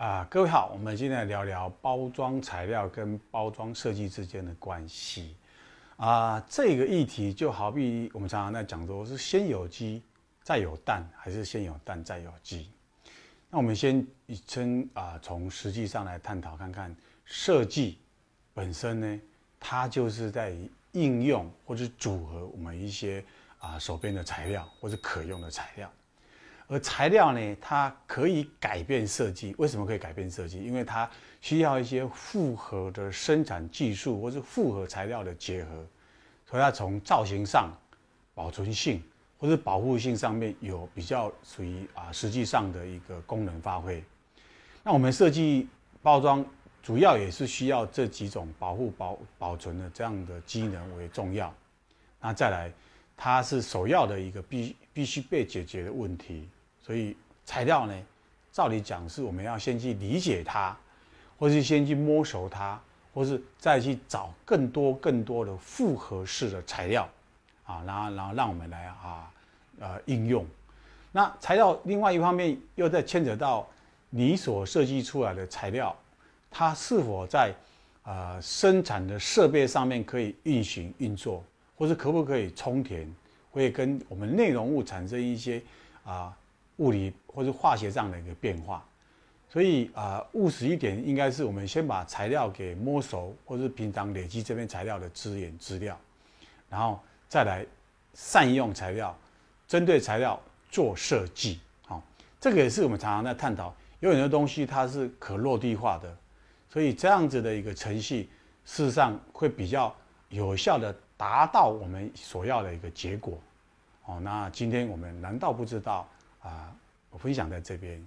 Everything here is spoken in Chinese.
啊，各位好，我们今天来聊聊包装材料跟包装设计之间的关系。啊，这个议题就好比我们常常在讲说，是先有鸡再有蛋，还是先有蛋再有鸡？那我们先以称啊，从实际上来探讨看看，设计本身呢，它就是在应用或者组合我们一些啊手边的材料或者可用的材料。而材料呢，它可以改变设计。为什么可以改变设计？因为它需要一些复合的生产技术，或是复合材料的结合，所以它从造型上、保存性或者保护性上面有比较属于啊实际上的一个功能发挥。那我们设计包装主要也是需要这几种保护保保存的这样的机能为重要。那再来，它是首要的一个必必须被解决的问题。所以材料呢，照理讲是我们要先去理解它，或是先去摸熟它，或是再去找更多更多的复合式的材料，啊，然后然后让我们来啊呃应用。那材料另外一方面又在牵扯到你所设计出来的材料，它是否在呃生产的设备上面可以运行运作，或是可不可以充填，会跟我们内容物产生一些啊。物理或者化学上的一个变化，所以啊，务实一点，应该是我们先把材料给摸熟，或是平常累积这边材料的资源资料，然后再来善用材料，针对材料做设计。好，这个也是我们常常在探讨，有很多东西它是可落地化的，所以这样子的一个程序，事实上会比较有效的达到我们所要的一个结果。哦，那今天我们难道不知道？啊，我分享在这边。